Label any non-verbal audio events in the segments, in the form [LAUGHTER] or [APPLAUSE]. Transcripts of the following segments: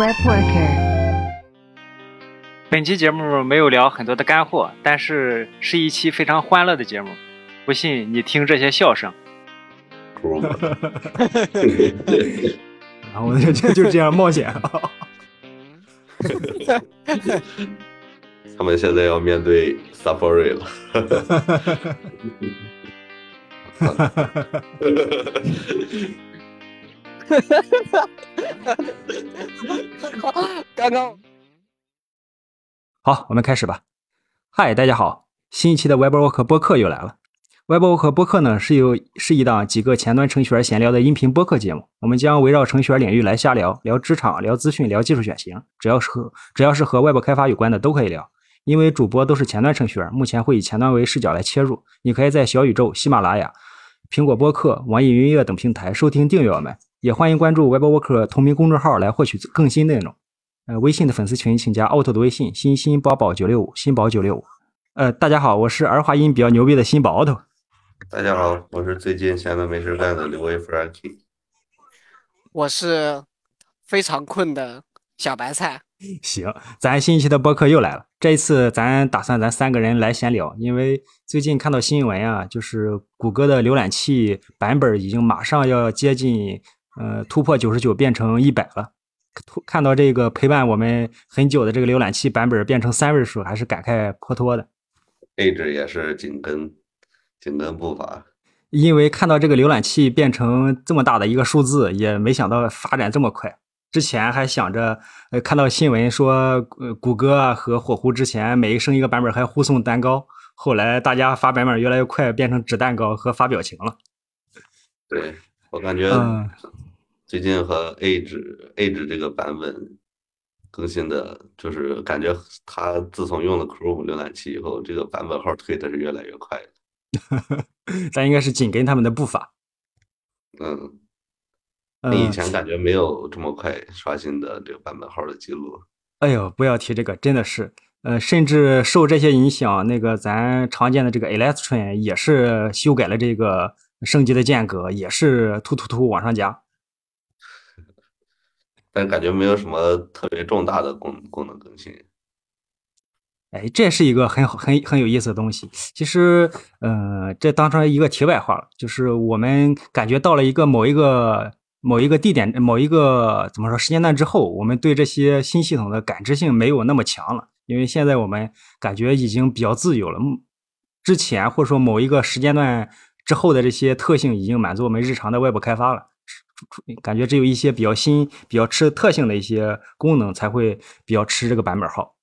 Web Worker。本期节目没有聊很多的干货，但是是一期非常欢乐的节目。不信你听这些笑声。[LAUGHS] 然后就就就这样冒险。[LAUGHS] 他们现在要面对 Safari 了。[LAUGHS] 刚刚好，我们开始吧。嗨，大家好，新一期的 WebWork 播客又来了。WebWork 播客呢是由是一档几个前端程序员闲聊的音频播客节目。我们将围绕程序员领域来瞎聊，聊职场，聊资讯，聊技术选型，只要是和只要是和 Web 开发有关的都可以聊。因为主播都是前端程序员，目前会以前端为视角来切入。你可以在小宇宙、喜马拉雅、苹果播客、网易云音乐等平台收听订阅我们，也欢迎关注 WebWork 同名公众号来获取更新内容。呃，微信的粉丝群请加 auto 的微信：新新宝宝九六五，新宝九六五。呃，大家好，我是儿化音比较牛逼的新宝 auto。大家好，我是最近闲的没事干的刘威 Frankie。我是非常困的小白菜。行，咱新一期的播客又来了。这一次咱打算咱三个人来闲聊，因为最近看到新闻啊，就是谷歌的浏览器版本已经马上要接近呃突破九十九变成一百了。突看到这个陪伴我们很久的这个浏览器版本变成三位数，还是感慨颇多的。Edge 也是紧跟紧跟步伐，因为看到这个浏览器变成这么大的一个数字，也没想到发展这么快。之前还想着，呃，看到新闻说，呃，谷歌啊和火狐之前每升一个版本还互送蛋糕，后来大家发版本越来越快，变成纸蛋糕和发表情了。对我感觉嗯最近和 Edge Edge 这个版本更新的，就是感觉它自从用了 Chrome 浏览器以后，这个版本号推的是越来越快的。[LAUGHS] 咱应该是紧跟他们的步伐。嗯，嗯你以前感觉没有这么快刷新的这个版本号的记录。哎呦，不要提这个，真的是，呃，甚至受这些影响，那个咱常见的这个 Electron 也是修改了这个升级的间隔，也是突突突往上加。但感觉没有什么特别重大的功功能更新。哎，这是一个很好、很很有意思的东西。其实，呃，这当成一个题外话了，就是我们感觉到了一个某一个某一个地点、某一个怎么说时间段之后，我们对这些新系统的感知性没有那么强了，因为现在我们感觉已经比较自由了。嗯之前或者说某一个时间段之后的这些特性已经满足我们日常的外部开发了。感觉只有一些比较新、比较吃特性的一些功能才会比较吃这个版本号。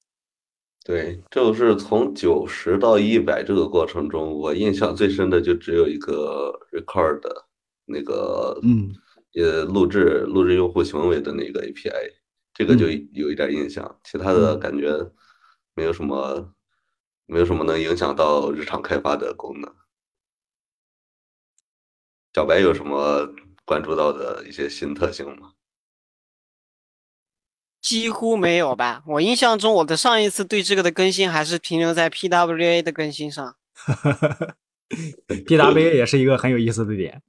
对，就是从九十到一百这个过程中，我印象最深的就只有一个 record 的那个，嗯，呃，录制录制用户行为的那个 API，这个就嗯有一点印象，其他的嗯感觉没有什么，没有什么能影响到日常开发的功能。小白有什么关注到的一些新特性吗？几乎没有吧？我印象中，我的上一次对这个的更新还是停留在 PWA 的更新上。[LAUGHS] PWA 也是一个很有意思的点。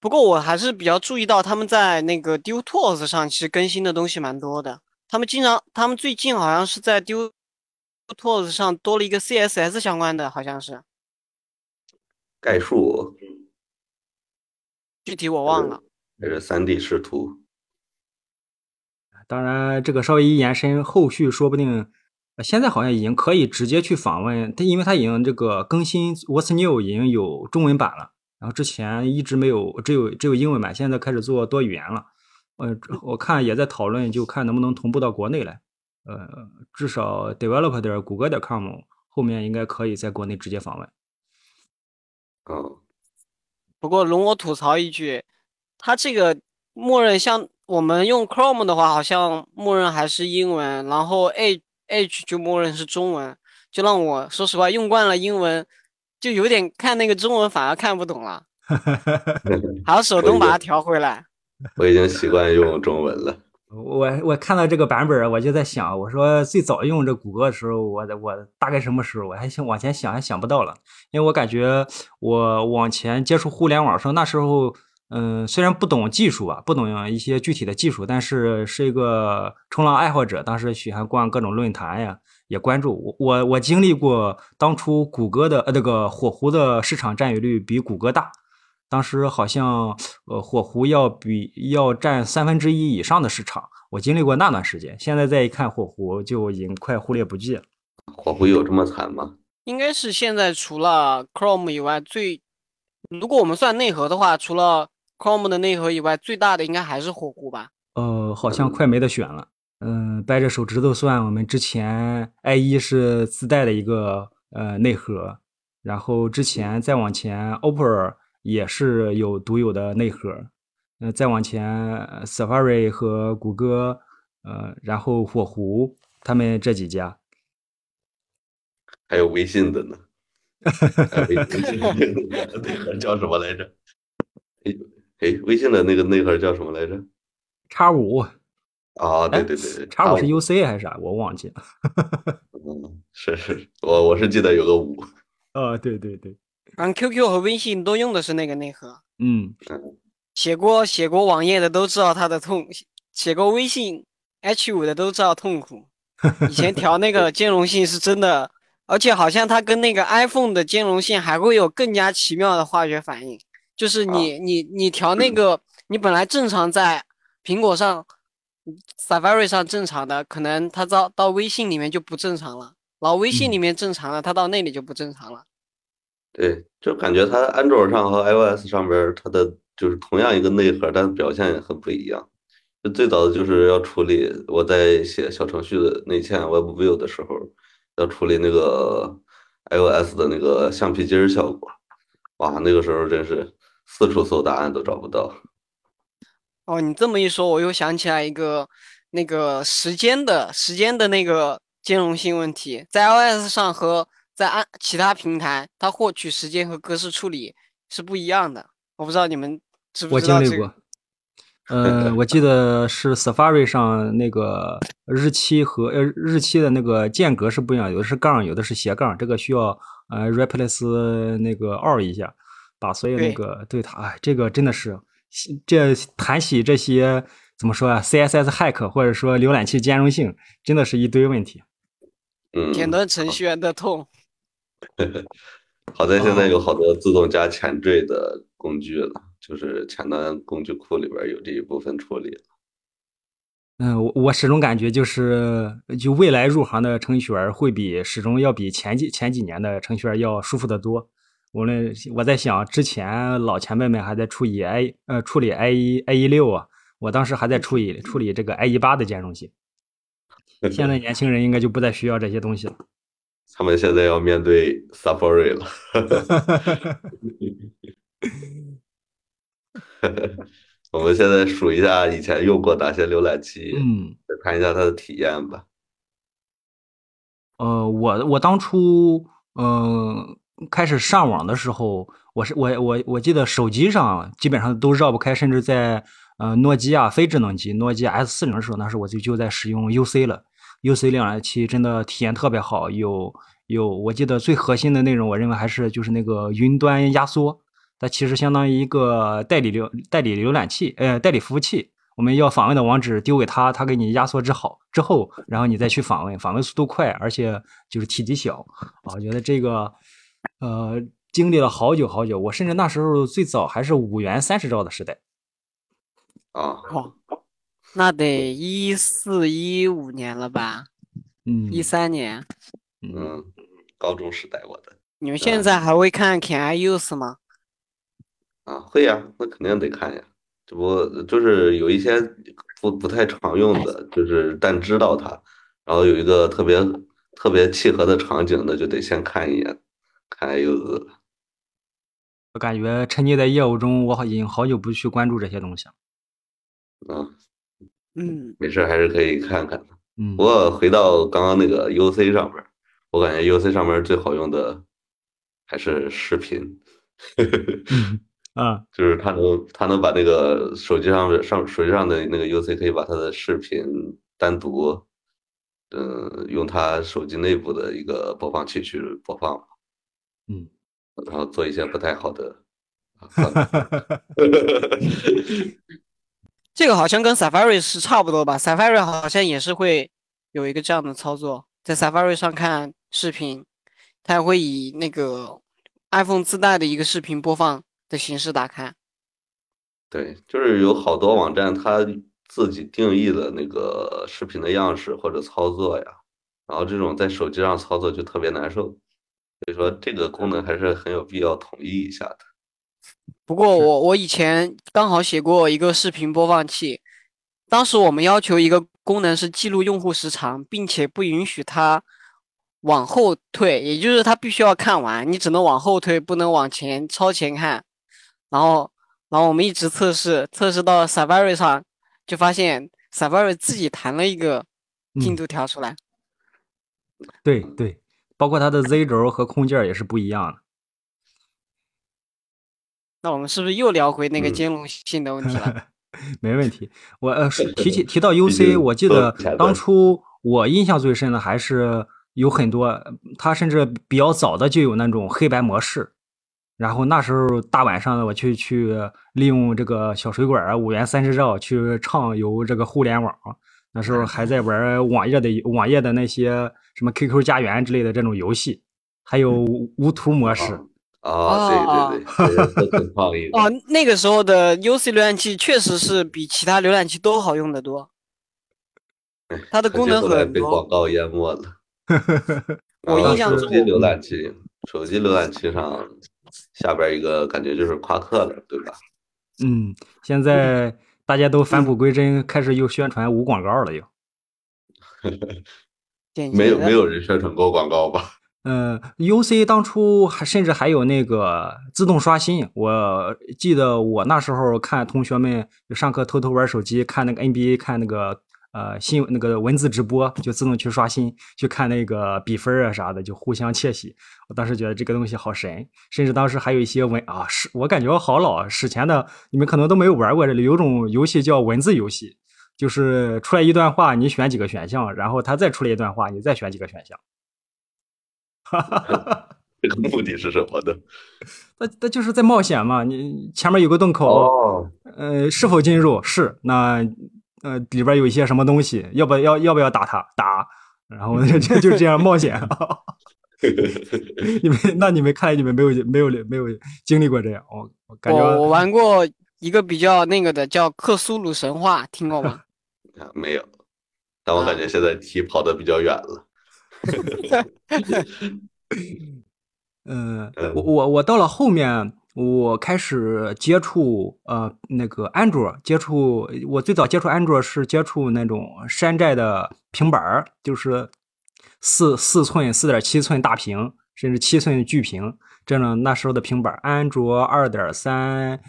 不过我还是比较注意到他们在那个 Due Tools 上其实更新的东西蛮多的。他们经常，他们最近好像是在 Due Tools 上多了一个 CSS 相关的，好像是，概述具体我忘了。那是三 D 视图？当然，这个稍微一延伸，后续说不定，呃现在好像已经可以直接去访问它，因为它已经这个更新 What's New 已经有中文版了，然后之前一直没有，只有只有英文版，现在开始做多语言了。呃，我看也在讨论，就看能不能同步到国内来。呃，至少 develop 点谷歌点 com 后面应该可以在国内直接访问。嗯，不过容我吐槽一句，它这个默认像我们用 Chrome 的话，好像默认还是英文，然后 Edge Edge 就默认是中文，就让我说实话用惯了英文，就有点看那个中文反而看不懂了，[LAUGHS] 还要手动把它调回来。我已经习惯用中文了。我我看到这个版本，我就在想，我说最早用这谷歌的时候，我我大概什么时候？我还想往前想，还想不到了，因为我感觉我往前接触互联网的时候，那时候嗯，虽然不懂技术啊，不懂一些具体的技术，但是是一个冲浪爱好者。当时喜欢逛各种论坛呀，也关注我。我我经历过当初谷歌的呃那个火狐的市场占有率比谷歌大，当时好像呃火狐要比要占三分之一以上的市场。我经历过那段时间，现在再一看火狐就已经快忽略不计了。火狐有这么惨吗？应该是现在除了 Chrome 以外最，如果我们算内核的话，除了 Chrome 的内核以外，最大的应该还是火狐吧？呃，好像快没得选了。嗯，掰着手指头算，我们之前 IE 是自带的一个呃内核，然后之前再往前 Opera 也是有独有的内核，嗯，再往前 Safari 和谷歌，呃，然后火狐他们这几家。还有微信的呢，[LAUGHS] 微信的内核叫什么来着？哎哎，微信的那个内核叫什么来着？叉五啊，对对对，叉五是 UC 还是啥？我忘记了。[LAUGHS] 嗯，是是，我我是记得有个五。啊，对对对。嗯，QQ 和微信都用的是那个内核。嗯，写过写过网页的都知道它的痛，写过微信 H 五的都知道痛苦。[LAUGHS] 以前调那个兼容性是真的。而且好像它跟那个 iPhone 的兼容性还会有更加奇妙的化学反应，就是你你你调那个，你本来正常在苹果上 Safari 上正常的，可能它到到微信里面就不正常了，然后微信里面正常了，它到那里就不正常了。对，就感觉它安卓上和 iOS 上边它的就是同样一个内核，但是表现也很不一样。就最早的就是要处理我在写小程序的内嵌 WebView 的时候。要处理那个 iOS 的那个橡皮筋效果，哇，那个时候真是四处搜答案都找不到。哦，你这么一说，我又想起来一个那个时间的时间的那个兼容性问题，在 iOS 上和在安其他平台，它获取时间和格式处理是不一样的。我不知道你们知不知道这个。[LAUGHS] 呃，我记得是 Safari 上那个日期和呃日期的那个间隔是不一样，有的是杠，有的是斜杠，这个需要呃 replace 那个 all 一下，把所有那个对它，哎，这个真的是这谈起这些怎么说啊？CSS hack 或者说浏览器兼容性，真的是一堆问题。嗯，简单程序员的痛。[LAUGHS] 好在现在有好多自动加前缀的工具了。就是前端工具库里边有这一部分处理。嗯，我我始终感觉就是，就未来入行的程序员会比始终要比前几前几年的程序员要舒服得多。无论我在想，之前老前辈们还在处理 i 呃处理 i 一 i 一六啊，我当时还在处理处理这个 i 一八的兼容性。现在年轻人应该就不再需要这些东西了。他们现在要面对 Safari 了。[LAUGHS] 我们现在数一下以前用过哪些浏览器，嗯，再看一下它的体验吧。呃，我我当初嗯开始上网的时候，我是我我我记得手机上基本上都绕不开，甚至在呃诺基亚非智能机诺基亚 S 四零的时候，那时候我就就在使用 UC 了。UC 浏览器真的体验特别好，有有我记得最核心的内容，我认为还是就是那个云端压缩。它其实相当于一个代理浏代理浏览器，呃，代理服务器。我们要访问的网址丢给他，他给你压缩之好之后，然后你再去访问，访问速度快，而且就是体积小。啊，我觉得这个，呃，经历了好久好久。我甚至那时候最早还是五元三十兆的时代。啊，哦，那得一四一五年了吧？嗯，一三年。嗯，高中时代我的。你们现在还会看 Can I Use 吗？啊，会呀，那肯定得看呀。这不就是有一些不不太常用的，就是但知道它，然后有一个特别特别契合的场景的，就得先看一眼，看有字。我感觉沉浸在业务中，我已经好久不去关注这些东西了。嗯嗯，没事，还是可以看看的。嗯，不过回到刚刚那个 UC 上面，我感觉 UC 上面最好用的还是视频。[LAUGHS] 啊，就是它能，它能把那个手机上的上手机上的那个 UC 可以把它的视频单独，嗯，用它手机内部的一个播放器去播放，嗯，然后做一些不太好的 [LAUGHS] [LAUGHS] 这个好像跟 Safari 是差不多吧？Safari 好像也是会有一个这样的操作，在 Safari 上看视频，它会以那个 iPhone 自带的一个视频播放的形式打开。对，就是有好多网站它自己定义的那个视频的样式或者操作呀，然后这种在手机上操作就特别难受，所以说这个功能还是很有必要统一一下的。不过我我以前刚好写过一个视频播放器，当时我们要求一个功能是记录用户时长，并且不允许它往后退，也就是它必须要看完，你只能往后退，不能往前超前看。然后，然后我们一直测试，测试到 Safari 上，就发现 Safari 自己弹了一个进度条出来。对对，包括它的 Z 轴和控件也是不一样的。那我们是不是又聊回那个兼容性的问题了？[LAUGHS] 没问题。我呃提起提到 UC，我记得当初我印象最深的还是有很多，它甚至比较早的就有那种黑白模式。然后那时候大晚上的，我去去利用这个小水管啊，五元三十兆去畅游这个互联网。那时候还在玩网页的网页的那些什么 QQ 家园之类的这种游戏，还有无图模式。啊，对对对，很创意。哦，那个时候的 UC 浏览器确实是比其他浏览器都好用的多，它的功能很多。被广告淹没了。[LAUGHS] 我印象中，手机浏览器，手机浏览器上下边一个感觉就是夸克了，对吧？嗯，现在大家都返璞归真，开始又宣传无广告了，又。[LAUGHS] 没有没有人宣传过广告吧？嗯，UC 当初还甚至还有那个自动刷新，我记得我那时候看同学们上课偷偷玩手机看那个 NBA 看那个呃新那个文字直播，就自动去刷新去看那个比分啊啥的，就互相窃喜。我当时觉得这个东西好神，甚至当时还有一些文啊，是我感觉好老史前的，你们可能都没有玩过这里有种游戏叫文字游戏，就是出来一段话，你选几个选项，然后他再出来一段话，你再选几个选项。哈哈哈，这个目的是什么的？[LAUGHS] 那那就是在冒险嘛。你前面有个洞口，哦，呃，是否进入？是。那呃，里边有一些什么东西？要不要要不要打它？打。然后就就这样冒险。[LAUGHS] 你们那你们看来你们没有没有没有经历过这样？我我感觉我玩过一个比较那个的叫《克苏鲁神话》，听过吗？啊，[LAUGHS] 没有。但我感觉现在题跑的比较远了。[LAUGHS] 嗯，我我我到了后面，我开始接触呃那个安卓，接触我最早接触安卓是接触那种山寨的平板儿，就是四四寸、四点七寸大屏，甚至七寸巨屏这种那时候的平板，安卓二点三，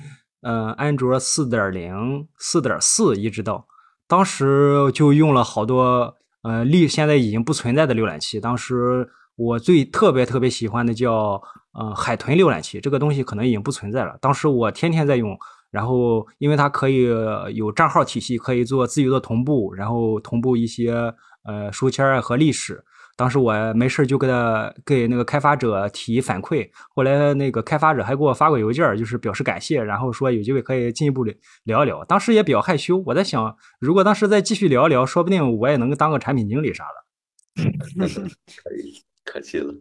嗯，安卓四点零、四点四一直到，当时就用了好多。呃，历现在已经不存在的浏览器，当时我最特别特别喜欢的叫呃海豚浏览器，这个东西可能已经不存在了。当时我天天在用，然后因为它可以有账号体系，可以做自由的同步，然后同步一些呃书签和历史。当时我没事就给他给那个开发者提反馈，后来那个开发者还给我发过邮件，就是表示感谢，然后说有机会可以进一步聊一聊。当时也比较害羞，我在想，如果当时再继续聊一聊，说不定我也能当个产品经理啥的。[LAUGHS] 可以，可惜了。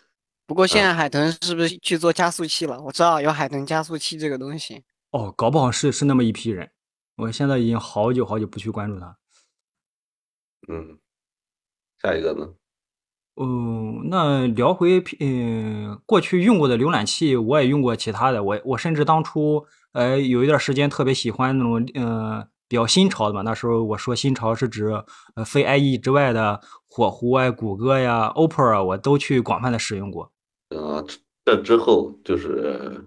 [LAUGHS] 不过现在海豚是不是去做加速器了？我知道有海豚加速器这个东西。哦，搞不好是是那么一批人。我现在已经好久好久不去关注他。嗯，下一个呢？嗯，那聊回嗯过去用过的浏览器，我也用过其他的。我我甚至当初呃有一段时间特别喜欢那种嗯比较新潮的嘛。那时候我说新潮是指呃非 IE 之外的火狐啊、谷歌呀、OPPO 啊，我都去广泛的使用过。啊，这之后就是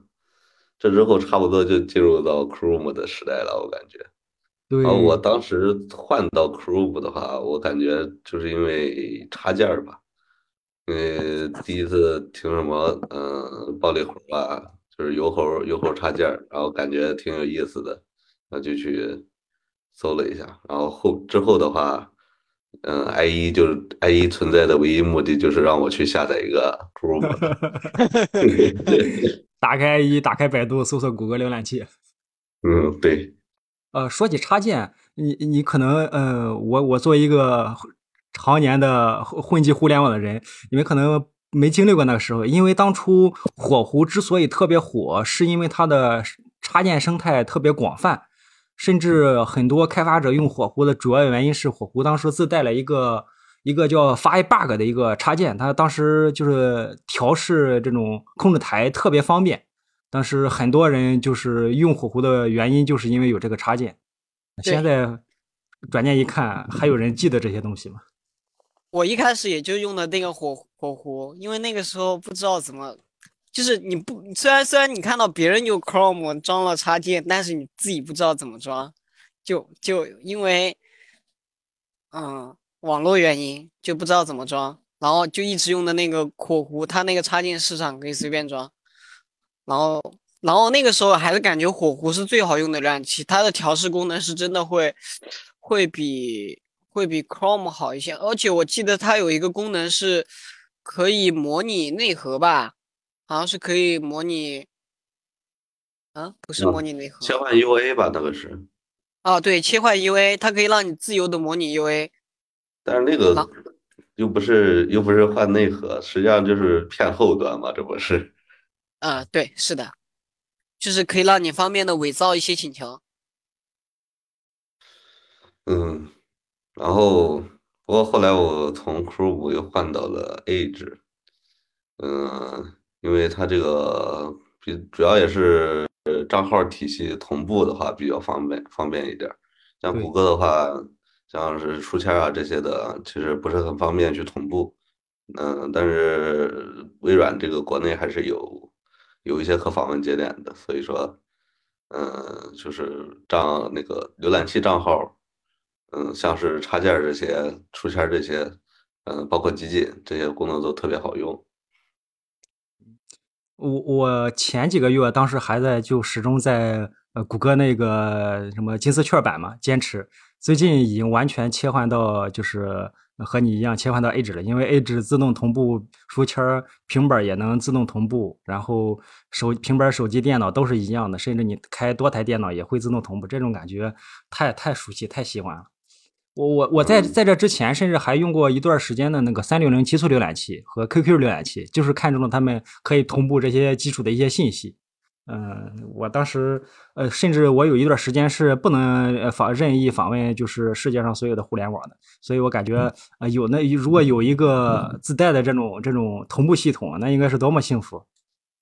这之后差不多就进入到 Chrome 的时代了，我感觉。对。我当时换到 Chrome 的话，我感觉就是因为插件吧。因为第一次听什么，嗯，暴力猴啊，就是油猴油猴插件，然后感觉挺有意思的，那就去搜了一下。然后后之后的话，嗯，IE 就是 IE 存在的唯一目的就是让我去下载一个 Chrome。[LAUGHS] [LAUGHS] 打开一打开百度，搜索谷歌浏览器。[LAUGHS] 嗯，对。呃，说起插件，你你可能呃，我我作为一个常年的混迹互联网的人，你们可能没经历过那个时候，因为当初火狐之所以特别火，是因为它的插件生态特别广泛，甚至很多开发者用火狐的主要原因是火狐当时自带了一个一个叫 Firebug 的一个插件，它当时就是调试这种控制台特别方便。当时很多人就是用火狐的原因，就是因为有这个插件。现在转念一看，还有人记得这些东西吗？我一开始也就用的那个火火狐，因为那个时候不知道怎么，就是你不虽然虽然你看到别人用 Chrome 装了插件，但是你自己不知道怎么装，就就因为嗯网络原因就不知道怎么装，然后就一直用的那个火狐，它那个插件市场可以随便装。然后，然后那个时候还是感觉火狐是最好用的浏览器，它的调试功能是真的会，会比会比 Chrome 好一些。而且我记得它有一个功能是可以模拟内核吧，好像是可以模拟，啊，不是模拟内核，切换 UA 吧，那个是。啊，对，切换 UA，它可以让你自由的模拟 UA。但是那个又不是又不是换内核，实际上就是骗后端嘛，这不是。[LAUGHS] 啊，对，是的，就是可以让你方便的伪造一些请求。嗯，然后不过后来我从 Chrome 又换到了 Edge，嗯，因为它这个比主要也是账号体系同步的话比较方便方便一点。像谷歌的话，像是书签啊这些的，其实不是很方便去同步。嗯，但是微软这个国内还是有。有一些可访问节点的，所以说，嗯，就是账那个浏览器账号，嗯，像是插件这些、出签这些，嗯，包括集锦这些功能都特别好用。我我前几个月当时还在就始终在呃谷歌那个什么金丝雀版嘛坚持，最近已经完全切换到就是。和你一样切换到 Edge 了，因为 Edge 自动同步书签平板也能自动同步，然后手平板、手机、电脑都是一样的，甚至你开多台电脑也会自动同步，这种感觉太太熟悉，太喜欢了。我我我在在这之前甚至还用过一段时间的那个三六零极速浏览器和 QQ 浏览器，就是看中了他们可以同步这些基础的一些信息。嗯，我当时呃，甚至我有一段时间是不能访任意访问，就是世界上所有的互联网的，所以我感觉呃，有那如果有一个自带的这种这种同步系统，那应该是多么幸福。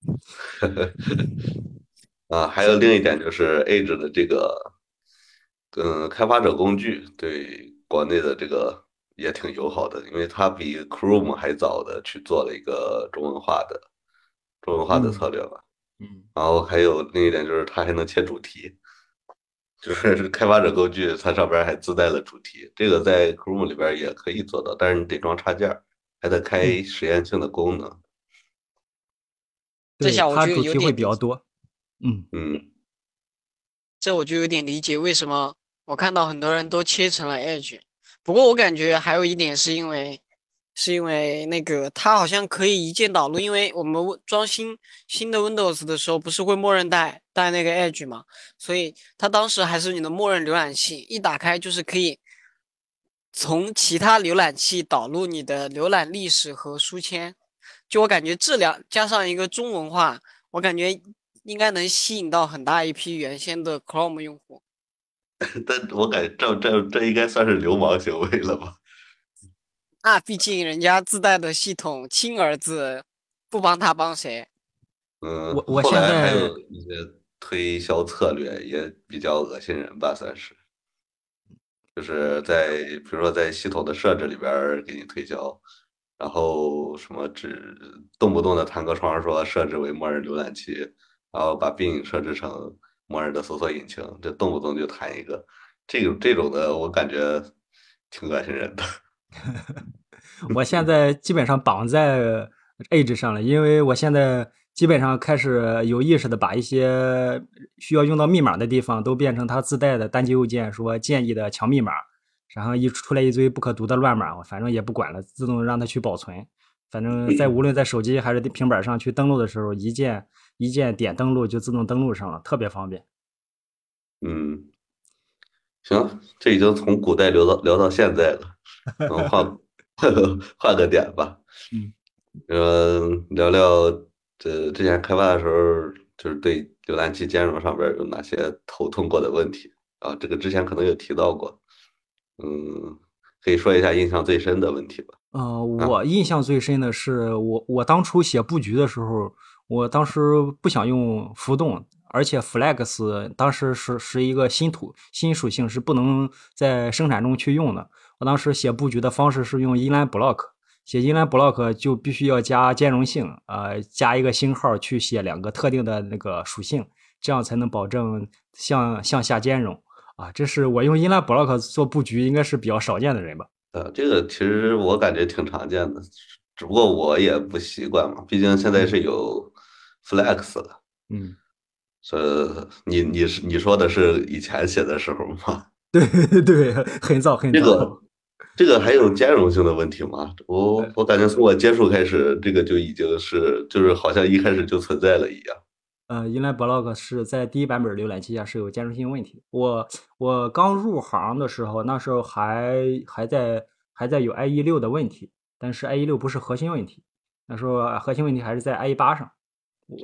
[LAUGHS] 啊，还有另一点就是 Edge 的这个嗯开发者工具对国内的这个也挺友好的，因为它比 Chrome 还早的去做了一个中文化的中文化的策略吧。嗯，然后还有另一点就是它还能切主题，就是开发者工具它上边还自带了主题，这个在 Chrome 里边也可以做到，但是你得装插件，还得开实验性的功能。这下我就有点会比较多。嗯嗯，这我就有点理解为什么我看到很多人都切成了 Edge，不过我感觉还有一点是因为。是因为那个它好像可以一键导入，因为我们装新新的 Windows 的时候，不是会默认带带那个 Edge 嘛，所以它当时还是你的默认浏览器，一打开就是可以从其他浏览器导入你的浏览历史和书签。就我感觉这两加上一个中文化，我感觉应该能吸引到很大一批原先的 Chrome 用户。[LAUGHS] 但我感觉这这这应该算是流氓行为了吧？[LAUGHS] 那毕竟人家自带的系统，亲儿子不帮他帮谁？嗯，我我现在还有一些推销策略也比较恶心人吧，算是，就是在比如说在系统的设置里边给你推销，然后什么只动不动的弹个窗说设置为默认浏览器，然后把 Bing 设置成默认的搜索引擎，这动不动就弹一个，这种这种的我感觉挺恶心人的。[LAUGHS] 我现在基本上绑在 Edge 上了，因为我现在基本上开始有意识的把一些需要用到密码的地方都变成它自带的单击右键说建议的强密码，然后一出来一堆不可读的乱码，我反正也不管了，自动让它去保存。反正在无论在手机还是平板上去登录的时候，一键一键点登录就自动登录上了，特别方便。嗯，行，这已经从古代聊到聊到现在了，[LAUGHS] 嗯，换 [LAUGHS] 换个点吧。嗯，呃，聊聊这之前开发的时候，就是对浏览器兼容上边有哪些头痛过的问题啊？这个之前可能有提到过，嗯，可以说一下印象最深的问题吧。呃，我印象最深的是我我当初写布局的时候，我当时不想用浮动。而且 Flex 当时是是一个新土新属性，是不能在生产中去用的。我当时写布局的方式是用 inline block，写 inline block 就必须要加兼容性，呃，加一个星号去写两个特定的那个属性，这样才能保证向向下兼容。啊，这是我用 inline block 做布局，应该是比较少见的人吧？呃，这个其实我感觉挺常见的，只不过我也不习惯嘛，毕竟现在是有 Flex 了。嗯。是，你你是你说的是以前写的时候吗？[LAUGHS] 对 [LAUGHS] 对，很早很早。这 [LAUGHS] 个这个还有兼容性的问题吗？我我感觉从我接触开始，这个就已经是就是好像一开始就存在了一样。呃，inline block 是在第一版本浏览器下是有兼容性问题。我我刚入行的时候，那时候还还在还在有 IE 六的问题，但是 IE 六不是核心问题，那时候核心问题还是在 IE 八上。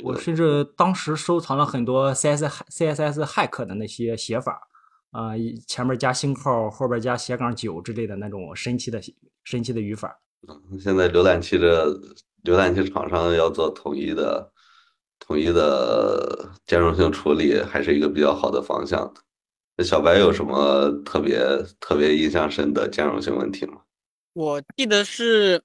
我甚至当时收藏了很多 CSS CSS hack 的那些写法，啊，前面加星号，后边加斜杠九之类的那种神奇的神奇的语法。嗯，现在浏览器的浏览器厂商要做统一的统一的兼容性处理，还是一个比较好的方向的。那小白有什么特别特别印象深的兼容性问题吗？我记得是。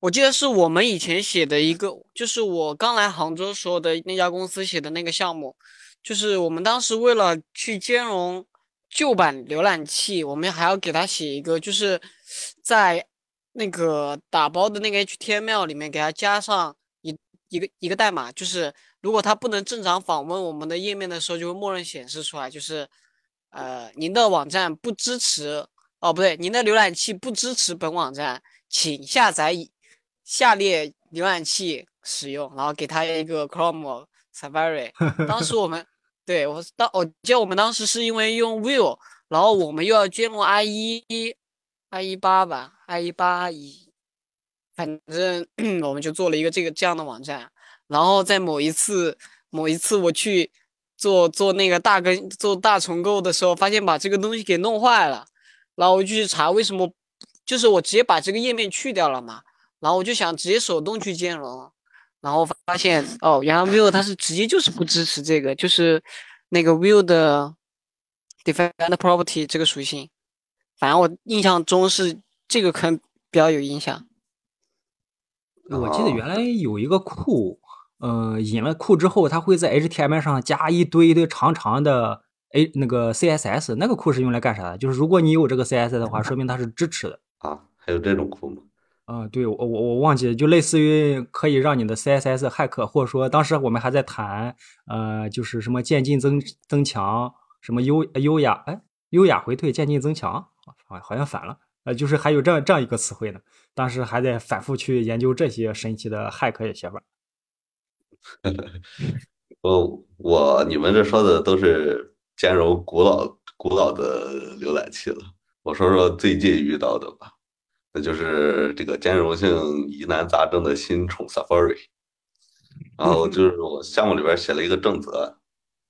我记得是我们以前写的一个，就是我刚来杭州时候的那家公司写的那个项目，就是我们当时为了去兼容旧版浏览器，我们还要给他写一个，就是在那个打包的那个 HTML 里面给他加上一一个一个代码，就是如果他不能正常访问我们的页面的时候，就会默认显示出来，就是呃您的网站不支持，哦不对，您的浏览器不支持本网站，请下载以。下列浏览器使用，然后给他一个 Chrome、Safari。[LAUGHS] 当时我们对我当我记得我们当时是因为用 Vue，然后我们又要兼容 IE、IE 八吧，IE 八一，反正 [CLEARS THROAT] 我们就做了一个这个这样的网站。然后在某一次某一次我去做做那个大更做大重构的时候，发现把这个东西给弄坏了，然后我就去查为什么，就是我直接把这个页面去掉了嘛。然后我就想直接手动去兼容，然后发现哦，原来 Vue 它是直接就是不支持这个，就是那个 Vue 的 Define Property 这个属性。反正我印象中是这个可能比较有影响。我记得原来有一个库，嗯，引了库之后，它会在 HTML 上加一堆一堆长长的 A 那个 CSS，那个库是用来干啥的？就是如果你有这个 CSS 的话，说明它是支持的。啊，还有这种库吗？啊，对我我我忘记了，就类似于可以让你的 CSS hack，或者说当时我们还在谈，呃，就是什么渐进增增强，什么优优雅，哎，优雅回退，渐进增强，好好像反了，呃，就是还有这样这样一个词汇呢。当时还在反复去研究这些神奇的 hack 写法。[LAUGHS] 我我你们这说的都是兼容古老古老的浏览器了，我说说最近遇到的吧。就是这个兼容性疑难杂症的新宠 Safari，然后就是我项目里边写了一个正则，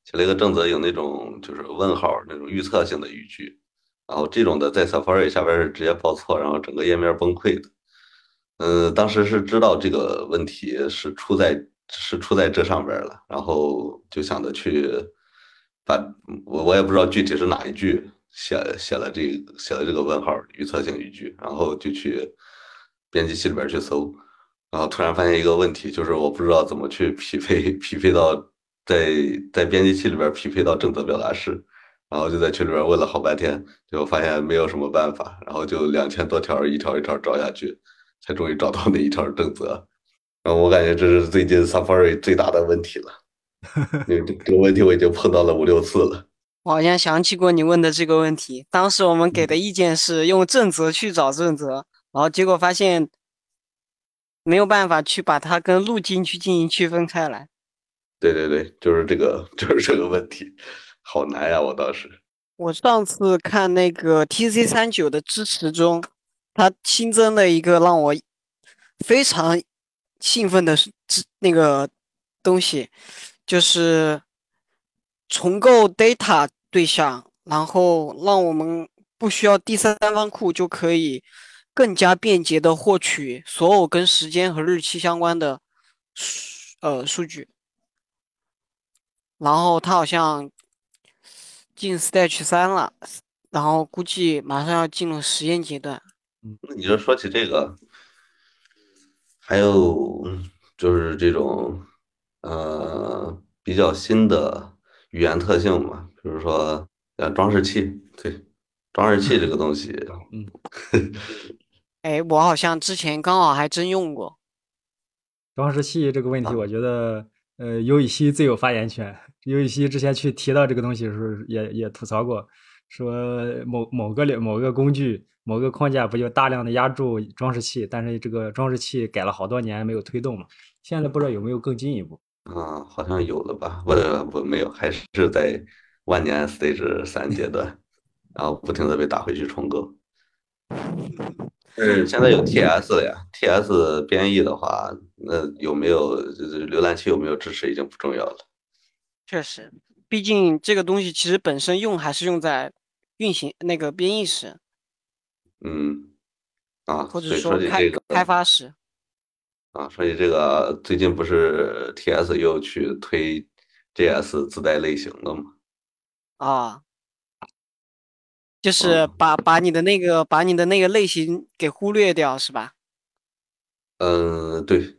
写了一个正则有那种就是问号那种预测性的语句，然后这种的在 Safari 下边是直接报错，然后整个页面崩溃的。嗯，当时是知道这个问题是出在是出在这上边了，然后就想着去把我我也不知道具体是哪一句。写写了这写了这个问号预测性语句，然后就去编辑器里边去搜，然后突然发现一个问题，就是我不知道怎么去匹配匹配到在在编辑器里边匹配到正则表达式，然后就在群里边问了好半天，结果发现没有什么办法，然后就两千多条一条一条找下去，才终于找到那一条正则。然后我感觉这是最近 Safari 最大的问题了，[LAUGHS] 因为这个问题我已经碰到了五六次了。我好像想起过你问的这个问题，当时我们给的意见是用正则去找正则，然后结果发现没有办法去把它跟路径去进行区分开来。对对对，就是这个，[LAUGHS] 就是这个问题，好难呀！我当时，我上次看那个 TC 三九的支持中，它新增了一个让我非常兴奋的是那个东西，就是重构 data 对象，然后让我们不需要第三方库就可以更加便捷的获取所有跟时间和日期相关的呃数据。然后它好像进 Stage 三了，然后估计马上要进入实验阶段。那你就说起这个，还有就是这种呃比较新的语言特性嘛，比如说呃装饰器，对，装饰器这个东西，嗯，[LAUGHS] 哎，我好像之前刚好还真用过装饰器这个问题，我觉得。呃，尤以西最有发言权。尤以西之前去提到这个东西的时候，也也吐槽过，说某某个某个工具、某个框架不就大量的压住装饰器，但是这个装饰器改了好多年没有推动嘛？现在不知道有没有更进一步？啊，好像有了吧？不不没有，还是在万年 stage 三阶段，然后不停的被打回去重构。[LAUGHS] 是现在有 TS 了呀，TS 编译的话，那有没有浏览器有没有支持已经不重要了。确实，毕竟这个东西其实本身用还是用在运行那个编译时。嗯，啊，或者说开开发时。啊，所以这个最近不是 TS 又去推 JS 自带类型的吗？啊。就是把把你的那个把你的那个类型给忽略掉，是吧？嗯，对。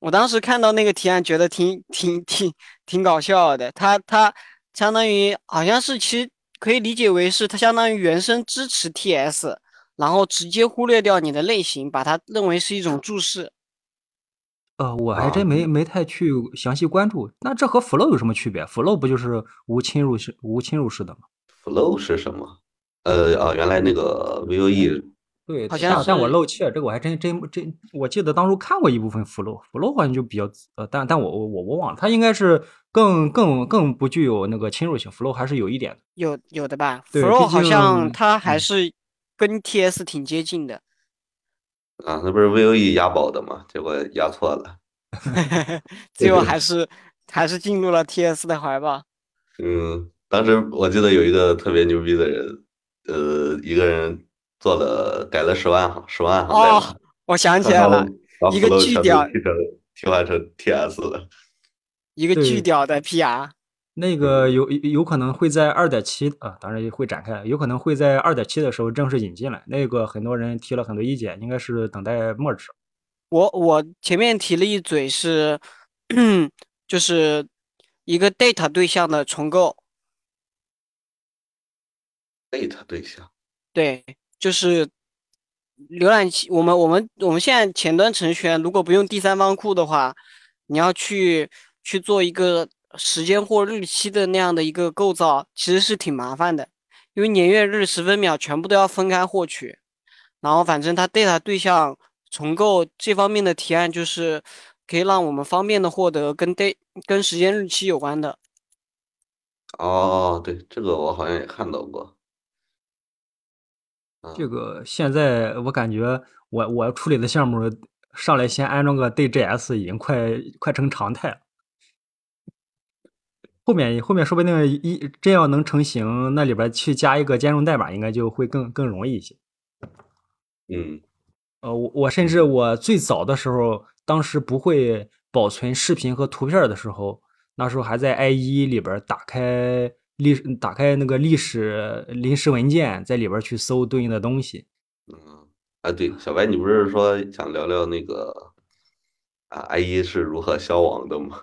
我当时看到那个提案，觉得挺挺挺挺搞笑的。它它相当于好像是其实可以理解为是它相当于原生支持 TS，然后直接忽略掉你的类型，把它认为是一种注释。呃，我还真没没太去详细关注。那这和 Flow 有什么区别？Flow 不就是无侵入式无侵入式的吗？Flow 是什么？呃啊，原来那个 VOE，对，好像但我漏气了，这个我还真真真，我记得当初看过一部分 Flow，Flow 好像就比较呃，但但我我我我忘了，它应该是更更更不具有那个侵入性，Flow 还是有一点的，有有的吧，Flow 好像它还是跟 TS 挺接近的，啊，那不是 VOE 押宝的吗？结果押错了，[LAUGHS] 最后还是还是进入了 TS 的怀抱。嗯，当时我记得有一个特别牛逼的人。呃，一个人做了改了十万行，十万行哦，我想起来了，一个巨屌，替成替换成 TS 了，一个巨屌的 PR，那个有有可能会在二点七啊，当然也会展开，有可能会在二点七的时候正式引进来。那个很多人提了很多意见，应该是等待末日。我我前面提了一嘴是，[CLEARS THROAT] 就是一个 data 对象的重构。data 对象，对，就是浏览器。我们我们我们现在前端程序员如果不用第三方库的话，你要去去做一个时间或日期的那样的一个构造，其实是挺麻烦的，因为年月日时分秒全部都要分开获取。然后反正它 data 对象重构这方面的提案，就是可以让我们方便的获得跟 d 跟时间日期有关的。哦，对，这个我好像也看到过。这个现在我感觉，我我处理的项目上来先安装个 DJS 已经快快成常态了。后面后面说不定一真要能成型，那里边去加一个兼容代码，应该就会更更容易一些。嗯，呃，我我甚至我最早的时候，当时不会保存视频和图片的时候，那时候还在 IE 里边打开。历打开那个历史临时文件，在里边去搜对应的东西。嗯，啊，对，小白，你不是说想聊聊那个啊，IE 是如何消亡的吗？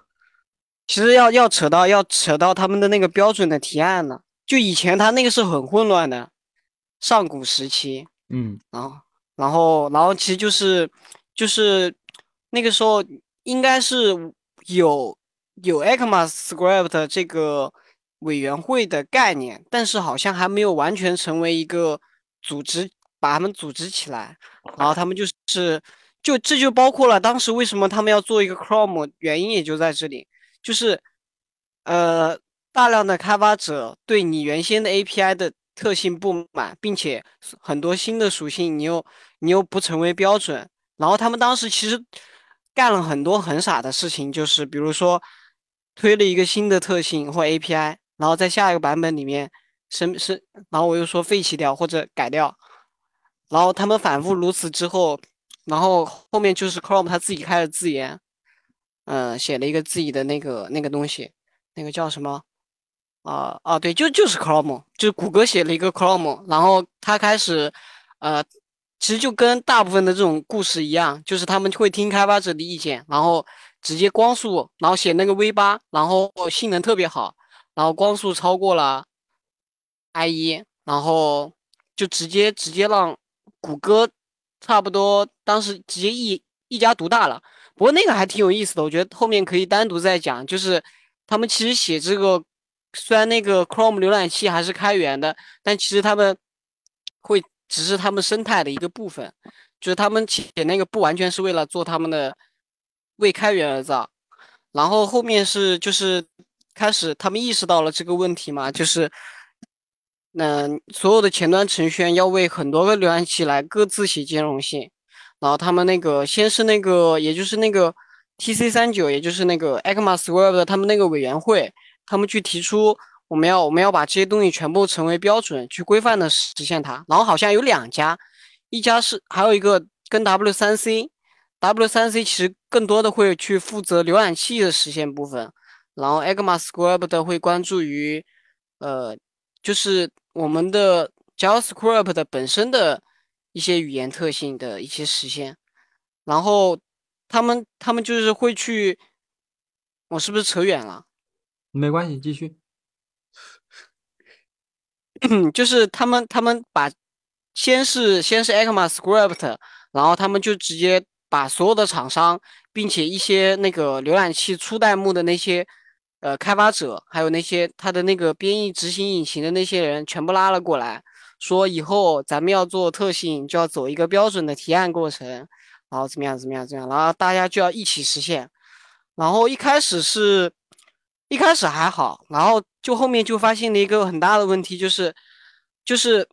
其实要要扯到要扯到他们的那个标准的提案了。就以前他那个是很混乱的，上古时期。嗯，然后然后然后其实就是就是那个时候应该是有有 ECMAScript 这个。委员会的概念，但是好像还没有完全成为一个组织，把他们组织起来。然后他们就是，就这就包括了当时为什么他们要做一个 Chrome，原因也就在这里，就是呃，大量的开发者对你原先的 API 的特性不满，并且很多新的属性你又你又不成为标准，然后他们当时其实干了很多很傻的事情，就是比如说推了一个新的特性或 API，然后在下一个版本里面生生，然后我又说废弃掉或者改掉，然后他们反复如此之后，然后后面就是 Chrome 他自己开了自研，嗯，写了一个自己的那个那个东西，那个叫什么？啊啊，对，就就是 Chrome，就是谷歌写了一个 Chrome，然后他开始，呃，其实就跟大部分的这种故事一样，就是他们会听开发者的意见，然后直接光速，然后写那个 V 八，然后性能特别好，然后光速超过了 IE，然后就直接直接让谷歌差不多当时直接一一家独大了。不过那个还挺有意思的，我觉得后面可以单独再讲，就是他们其实写这个。虽然那个 Chrome 浏览器还是开源的，但其实他们会只是他们生态的一个部分，就是他们写那个不完全是为了做他们的为开源而造。然后后面是就是开始他们意识到了这个问题嘛，就是嗯，所有的前端程序员要为很多个浏览器来各自写兼容性。然后他们那个先是那个也就是那个 TC 三九，也就是那个 ECMAScript 的他们那个委员会。他们去提出，我们要我们要把这些东西全部成为标准，去规范的实现它。然后好像有两家，一家是还有一个跟 W 三 C，W 三 C 其实更多的会去负责浏览器的实现部分，然后 ECMAScript 会关注于，呃，就是我们的 JavaScript 的本身的一些语言特性的一些实现。然后他们他们就是会去，我是不是扯远了？没关系，继续。[CLEARS THROAT] 就是他们，他们把先是先是 ECMAScript，然后他们就直接把所有的厂商，并且一些那个浏览器初代目的那些呃开发者，还有那些他的那个编译执行引擎的那些人，全部拉了过来，说以后咱们要做特性，就要走一个标准的提案过程，然后怎么样怎么样怎么样，然后大家就要一起实现。然后一开始是。一开始还好，然后就后面就发现了一个很大的问题，就是，就是，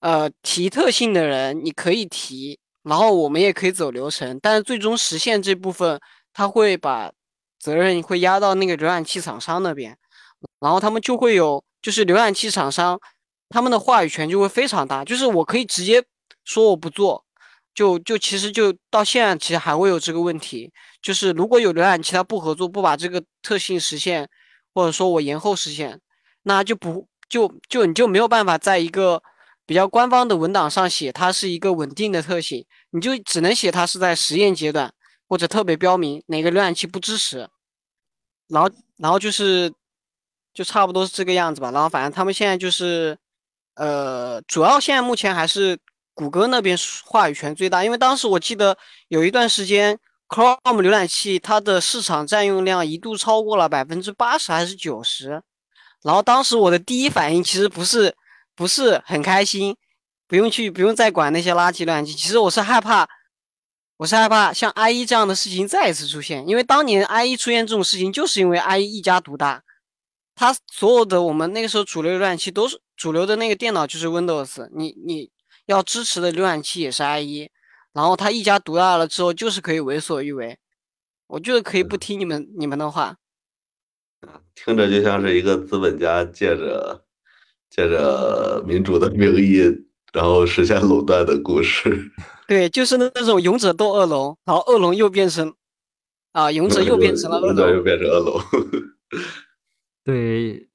呃，提特性的人你可以提，然后我们也可以走流程，但是最终实现这部分，他会把责任会压到那个浏览器厂商那边，然后他们就会有，就是浏览器厂商他们的话语权就会非常大，就是我可以直接说我不做。就就其实就到现在，其实还会有这个问题，就是如果有浏览器它不合作，不把这个特性实现，或者说我延后实现，那就不就就你就没有办法在一个比较官方的文档上写它是一个稳定的特性，你就只能写它是在实验阶段，或者特别标明哪个浏览器不支持，然后然后就是就差不多是这个样子吧，然后反正他们现在就是呃，主要现在目前还是。谷歌那边话语权最大，因为当时我记得有一段时间，Chrome 浏览器它的市场占用量一度超过了百分之八十还是九十，然后当时我的第一反应其实不是不是很开心，不用去不用再管那些垃圾浏览器，其实我是害怕，我是害怕像 IE 这样的事情再一次出现，因为当年 IE 出现这种事情，就是因为 IE 一家独大，它所有的我们那个时候主流浏览器都是主流的那个电脑就是 Windows，你你。要支持的浏览器也是 IE，然后他一家独大了之后，就是可以为所欲为。我就是可以不听你们你们的话。听着就像是一个资本家借着借着民主的名义，然后实现垄断的故事。[LAUGHS] 对，就是那那种勇者斗恶龙，然后恶龙又变成啊，勇者又变成了恶龙，又变成恶龙。[LAUGHS] 对，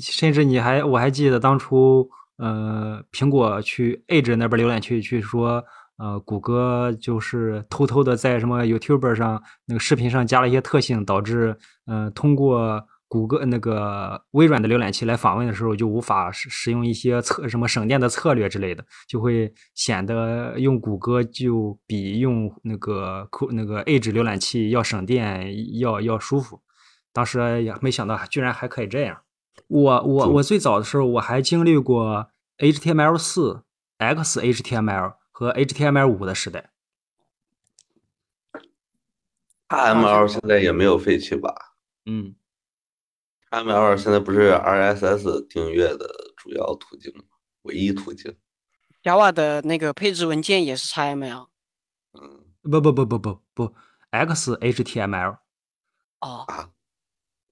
甚至你还我还记得当初。呃，苹果去 Edge 那边浏览器去说，呃，谷歌就是偷偷的在什么 YouTube 上那个视频上加了一些特性，导致，呃，通过谷歌那个微软的浏览器来访问的时候，就无法使使用一些策什么省电的策略之类的，就会显得用谷歌就比用那个那个 Edge 浏览器要省电，要要舒服。当时也没想到，居然还可以这样。我我我最早的时候我还经历过 HTML 四、XHTML 和 HTML 五的时代。HTML 现在也没有废弃吧？嗯，XML 现在不是 RSS 订阅的主要途径吗？唯一途径。Java 的那个配置文件也是 XML。嗯不不不不不不，XHTML 哦，啊，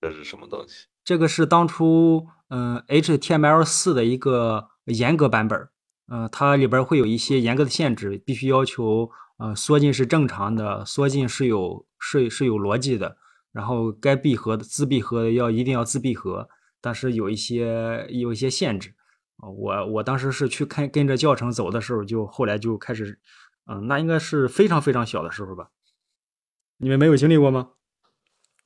这是什么东西？这个是当初嗯、HTML 四的一个严格版本儿，呃，它里边会有一些严格的限制，必须要求呃缩进是正常的，缩进是有是是有逻辑的，然后该闭合的自闭合的要一定要自闭合，但是有一些有一些限制。我我当时是去看跟着教程走的时候，就后来就开始，嗯、那应该是非常非常小的时候吧。你们没有经历过吗？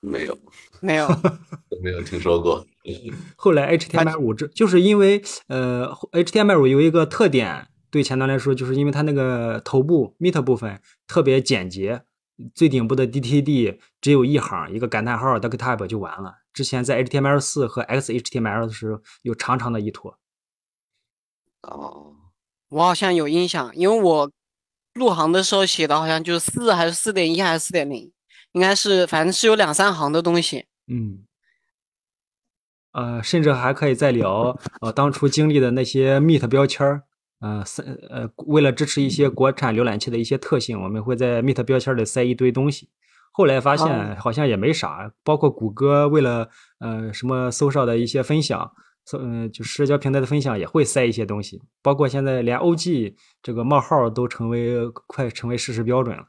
没有，没有，[LAUGHS] 没有听说过。后来 HTML 五这就是因为呃 HTML 五有一个特点，对前端来说，就是因为它那个头部 meet 部分特别简洁，最顶部的 DTD 只有一行，一个感叹号 duck type 就完了。之前在 HTML 四和 XHTML 的时候有长长的一坨。哦，我好像有印象，因为我入行的时候写的好像就是四还是四点一还是四点零，应该是反正是有两三行的东西。嗯，呃，甚至还可以再聊呃当初经历的那些 Meet 标签儿，呃，三呃，为了支持一些国产浏览器的一些特性，我们会在 Meet 标签里塞一堆东西。后来发现好像也没啥，包括谷歌为了呃什么搜上的一些分享，搜嗯、就社交平台的分享也会塞一些东西，包括现在连 OG 这个冒号都成为快成为事实标准了。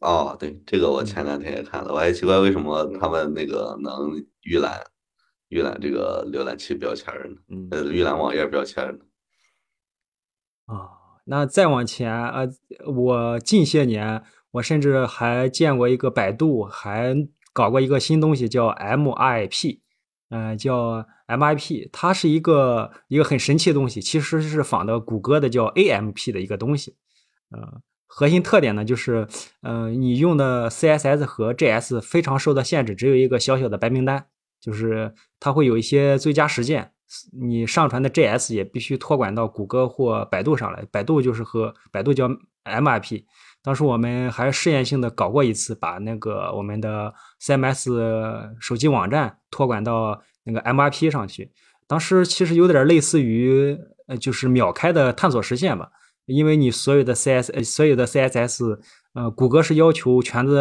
哦，对，这个我前两天也看了，我还奇怪为什么他们那个能预览预览这个浏览器标签儿呢？嗯呃，预览网页标签儿呢？啊，那再往前，呃，我近些年，我甚至还见过一个百度还搞过一个新东西叫 MIP，呃，叫 MIP，它是一个一个很神奇的东西，其实是仿的谷歌的叫 AMP 的一个东西，呃，核心特点呢就是，呃，你用的 CSS 和 JS 非常受到限制，只有一个小小的白名单，就是它会有一些最佳实践，你上传的 JS 也必须托管到谷歌或百度上来，百度就是和百度叫 MIP。当时我们还试验性的搞过一次，把那个我们的 CMS 手机网站托管到那个 MIP 上去。当时其实有点类似于呃，就是秒开的探索实现吧，因为你所有的 CS 呃所有的 CSS，呃，谷歌是要求全都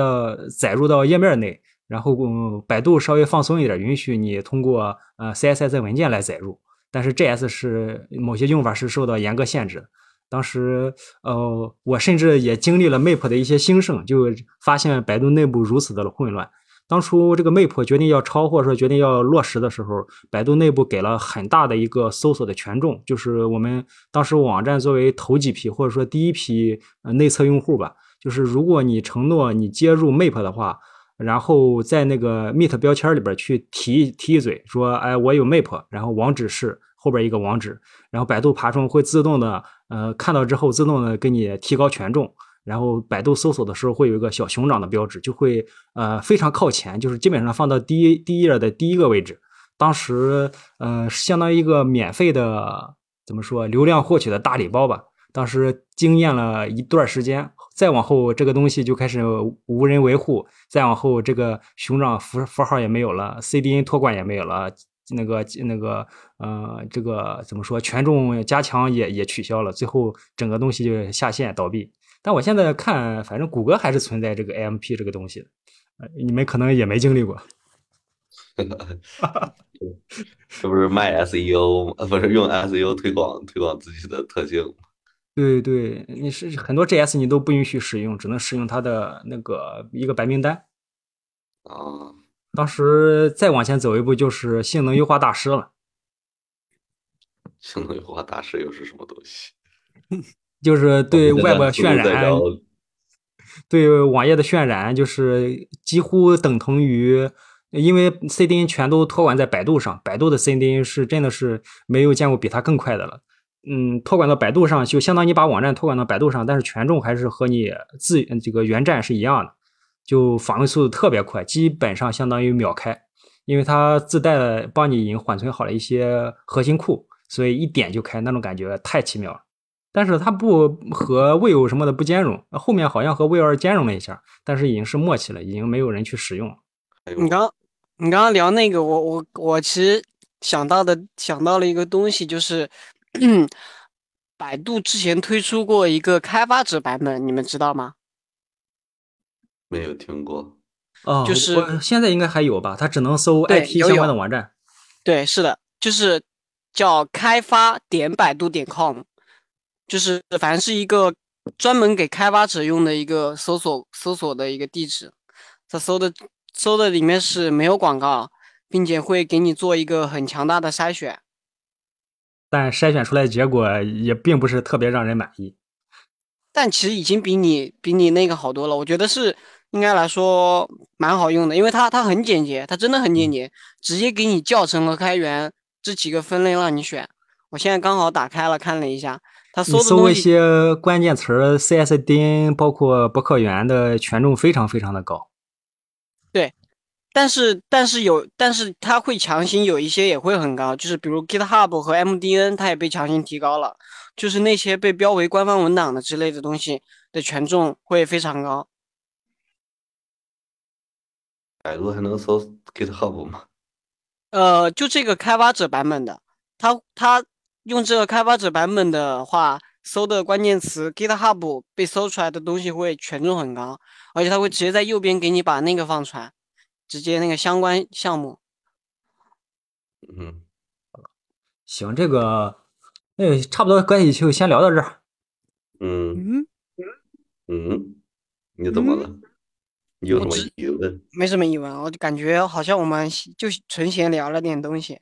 载入到页面内，然后嗯，百度稍微放松一点，允许你通过呃 CSS 文件来载入，但是 JS 是某些用法是受到严格限制的。当时，呃，我甚至也经历了 Map 的一些兴盛，就发现百度内部如此的混乱。当初这个 Map 决定要超或者说决定要落实的时候，百度内部给了很大的一个搜索的权重，就是我们当时网站作为头几批或者说第一批呃内测用户吧，就是如果你承诺你接入 Map 的话，然后在那个 Meet 标签里边去提提一嘴，说，哎，我有 Map，然后网址是后边一个网址，然后百度爬虫会自动的，呃，看到之后自动的给你提高权重，然后百度搜索的时候会有一个小熊掌的标志，就会呃非常靠前，就是基本上放到第一第一页的第一个位置。当时呃相当于一个免费的怎么说流量获取的大礼包吧。当时惊艳了一段时间，再往后这个东西就开始无人维护，再往后这个熊掌符符号也没有了，CDN 托管也没有了，那个那个呃这个怎么说权重加强也也取消了，最后整个东西就下线倒闭。但我现在看，反正谷歌还是存在这个 AMP 这个东西的，呃你们可能也没经历过。[LAUGHS] 这不是卖 SEO？呃，不是用 SEO 推广推广自己的特性？对对，你是很多 JS 你都不允许使用，只能使用它的那个一个白名单。啊，当时再往前走一步，就是性能优化大师了，性能优化大师又是什么东西？[LAUGHS] 就是对我们现在 Web 渲染，对网页的渲染，就是几乎等同于，因为 CDN 全都托管在百度上，百度的 CDN 是真的是没有见过比它更快的了。嗯，托管到百度上，就相当于你把网站托管到百度上，但是权重还是和你自这个原站是一样的，就访问速度特别快，基本上相当于秒开，因为它自带了帮你已经缓存好了一些核心库，所以一点就开，那种感觉太奇妙了。但是它不和 Vivo 什么的不兼容，后面好像和 Vivo 兼容了一下，但是已经是默契了，已经没有人去使用了。还有你刚你刚刚聊那个，我我我其实想到的想到了一个东西，就是 [CLEARS THROAT] 百度之前推出过一个开发者版本，你们知道吗？没有听过。哦，就是我现在应该还有吧？它只能搜 IT 相关的网站。对，是的，就是叫开发点百度点 com，就是反正是一个专门给开发者用的一个搜索搜索的一个地址。它搜的搜的里面是没有广告，并且会给你做一个很强大的筛选。但筛选出来的结果也并不是特别让人满意。但其实已经比你比你那个好多了，我觉得是应该来说蛮好用的，因为它它很简洁，它真的很简洁，直接给你教程和开源这几个分类让你选。我现在刚好打开了看了一下，它你搜一搜的东西些关键词儿，CSDN 包括博客园的权重非常非常的高。对但是但是有，但是它会强行有一些也会很高，就是比如 GitHub 和 MDN，它也被强行提高了，就是那些被标为官方文档的之类的东西的权重会非常高。百度还能搜 GitHub 吗？呃，就这个开发者版本的，它它用这个开发者版本的话，搜的关键词 GitHub 被搜出来的东西会权重很高，而且它会直接在右边给你把那个放出来，直接那个相关项目。嗯，行，这个那个差不多关系就先聊到这儿。嗯嗯，嗯，你怎么了？你有什么疑问？没什么疑问，我就感觉好像我们就纯闲聊了点东西。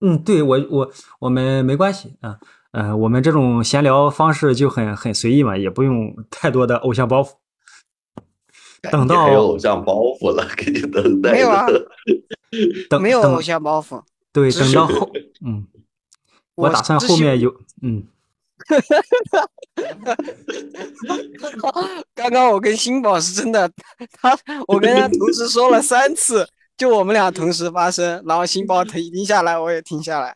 嗯，对我我我们没关系啊，呃，我们这种闲聊方式就很很随意嘛，也不用太多的偶像包袱。等到你还有偶像包袱了，给你等待没有啊等 [LAUGHS] 等没有偶像包袱。对，等到后嗯，[LAUGHS] 我我打算后面有嗯 [LAUGHS] 刚刚我跟新宝是真的，他我跟他同时说了三次，就我们俩同时发声，[LAUGHS] 然后新宝停停下来，我也停下来。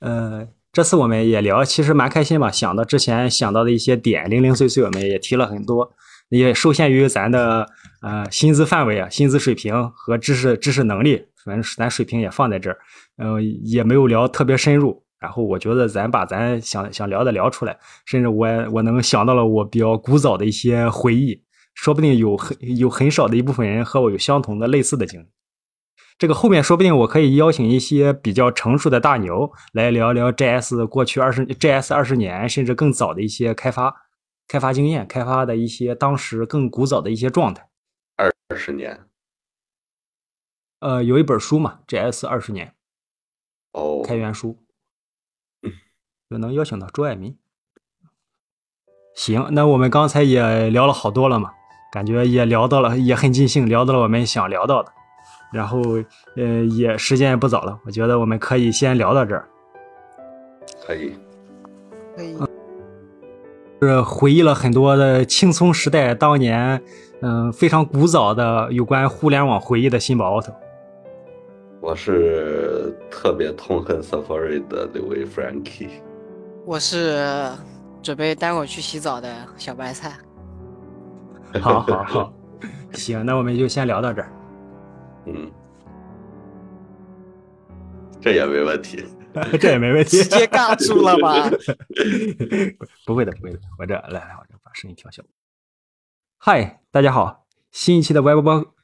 呃，这次我们也聊，其实蛮开心吧。想到之前想到的一些点，零零碎碎，我们也提了很多，也受限于咱的呃薪资范围啊、薪资水平和知识知识能力，反正咱水平也放在这儿，呃，也没有聊特别深入。然后我觉得咱把咱想想聊的聊出来，甚至我我能想到了我比较古早的一些回忆，说不定有很有很少的一部分人和我有相同的类似的经历。这个后面说不定我可以邀请一些比较成熟的大牛来聊聊 JS 过去二十 JS 二十年甚至更早的一些开发开发经验，开发的一些当时更古早的一些状态。二十年呃，有一本书嘛，JS 二十年哦，开源书，[LAUGHS] 就能邀请到周爱民。行，那我们刚才也聊了好多了嘛，感觉也聊到了，也很尽兴，聊到了我们想聊到的。然后，呃，也时间也不早了，我觉得我们可以先聊到这儿。可以。可以，是回忆了很多的青葱时代当年，嗯、非常古早的有关互联网回忆的新宝 auto。我是特别痛恨 Safari 的那位 Frankie。我是准备待会儿去洗澡的小白菜。[LAUGHS] 好好好，行，那我们就先聊到这儿。嗯，这也没问题。[LAUGHS] 这也没问题，直接尬住了吧？[LAUGHS] 不会的，不会的，我这来来，我这把声音调小。嗨，大家好，新一期的 Web 包，